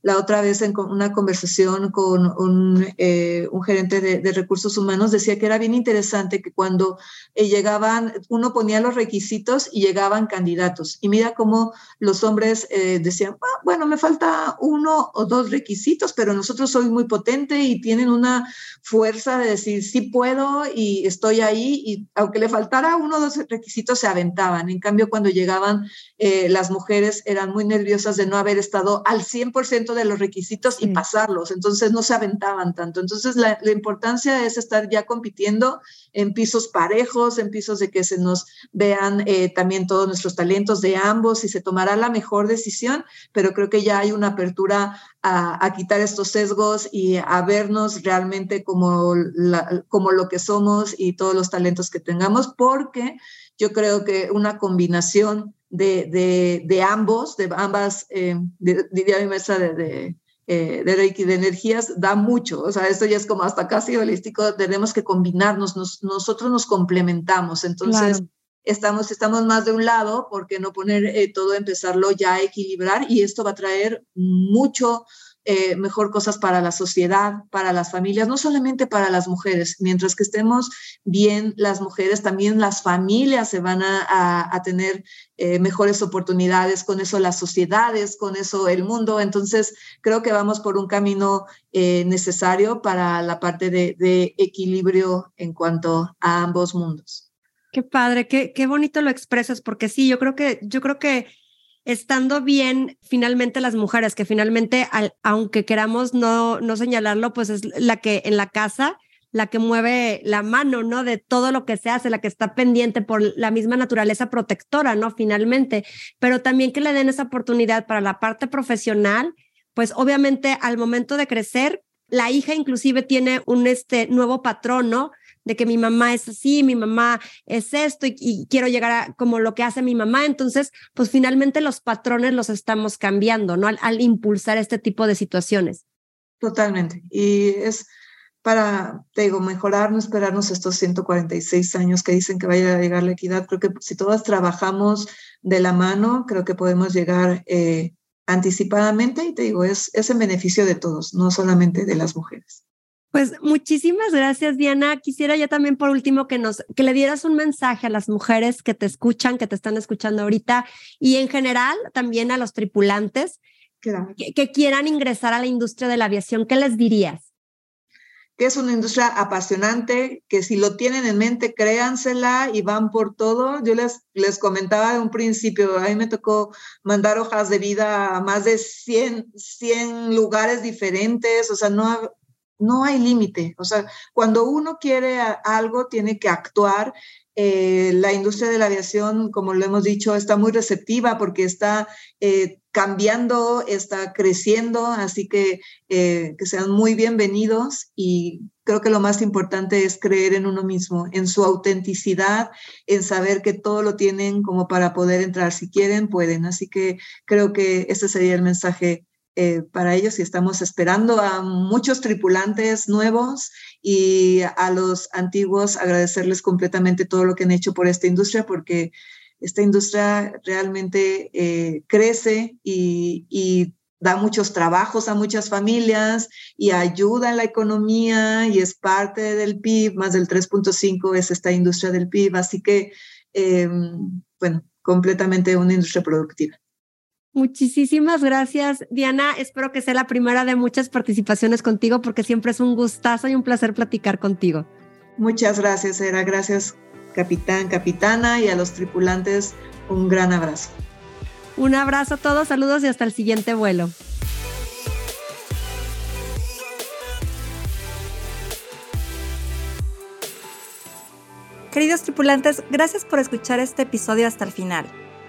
La otra vez en una conversación con un, eh, un gerente de, recursos humanos decía que era bien interesante que cuando eh, llegaban, uno ponía los requisitos y llegaban candidatos. Y mira cómo los hombres eh, decían, ah, bueno, me falta uno o dos requisitos, pero nosotros soy muy potente y tienen una fuerza de decir, sí puedo y estoy ahí. Y aunque le faltara uno o dos requisitos, se aventaban. En cambio, cuando llegaban las mujeres, eran muy nerviosas de no haber estado al 100% de los requisitos y pasarlos, entonces no se aventaban tanto. Entonces la, importancia es estar ya compitiendo en pisos parejos, en pisos de que se nos vean eh, también todos nuestros talentos de ambos y se tomará la mejor decisión, pero creo que ya hay una apertura a, quitar estos sesgos y a vernos realmente como, como lo que somos y todos los talentos que tengamos, porque yo creo que una combinación de, de, ambos, de ambas, eh, diría mi mesa de, de, eh, de, Reiki, de energías, da mucho. O sea, esto ya es como hasta casi holístico, tenemos que combinarnos, nosotros nos complementamos. Entonces, estamos, estamos más de un lado, porque no poner eh, todo, empezarlo ya a equilibrar? Y esto va a traer mucho eh, mejor cosas para la sociedad, para las familias, no solamente para las mujeres. Mientras que estemos bien las mujeres, también las familias se van a, tener eh, mejores oportunidades, con eso las sociedades, con eso el mundo. Entonces, creo que vamos por un camino eh, necesario para la parte de, de, equilibrio en cuanto a ambos mundos. Qué padre, qué, qué bonito lo expresas, porque sí, yo creo que, yo creo que estando bien finalmente las mujeres, que finalmente, aunque queramos no, no señalarlo, pues es la que en la casa, la que mueve la mano, ¿no? De todo lo que se hace, la que está pendiente por la misma naturaleza protectora, ¿no? Finalmente, pero también que le den esa oportunidad para la parte profesional, pues obviamente al momento de crecer, la hija inclusive tiene un este nuevo patrón, ¿no? De que mi mamá es así, mi mamá es esto y, quiero llegar a como lo que hace mi mamá. Entonces, pues finalmente los patrones los estamos cambiando, ¿no? Al, impulsar este tipo de situaciones. Totalmente. Y es para, te digo, mejorar, no esperarnos estos 146 años que dicen que vaya a llegar la equidad. Creo que si todas trabajamos de la mano, creo que podemos llegar eh, anticipadamente y te digo, es, es en beneficio de todos, no solamente de las mujeres. Pues muchísimas gracias, Diana. Quisiera ya también por último que nos que le dieras un mensaje a las mujeres que te escuchan, que te están escuchando ahorita y en general también a los tripulantes que, que, quieran ingresar a la industria de la aviación. ¿Qué les dirías? Que es una industria apasionante, que si lo tienen en mente, créansela y van por todo. Yo les, les comentaba de un principio, a mí me tocó mandar hojas de vida a más de 100, 100 lugares diferentes, o sea, no, no hay límite. O sea, cuando uno quiere algo, tiene que actuar. Eh, la industria de la aviación, como lo hemos dicho, está muy receptiva porque está eh, cambiando, está creciendo, así que eh, que sean muy bienvenidos y creo que lo más importante es creer en uno mismo, en su autenticidad, en saber que todo lo tienen como para poder entrar. Si quieren, pueden. Así que creo que ese sería el mensaje eh, para ellos y estamos esperando a muchos tripulantes nuevos y a los antiguos agradecerles completamente todo lo que han hecho por esta industria porque esta industria realmente eh, crece y, da muchos trabajos a muchas familias y ayuda en la economía y es parte del PIB, más del 3.5 es esta industria del PIB, así que, eh, bueno, completamente una industria productiva. Muchísimas gracias, Diana. Espero que sea la primera de muchas participaciones contigo porque siempre es un gustazo y un placer platicar contigo. Muchas gracias, Era. Gracias, capitán, capitana y a los tripulantes. Un gran abrazo. Un abrazo a todos, saludos y hasta el siguiente vuelo. Queridos tripulantes, gracias por escuchar este episodio hasta el final.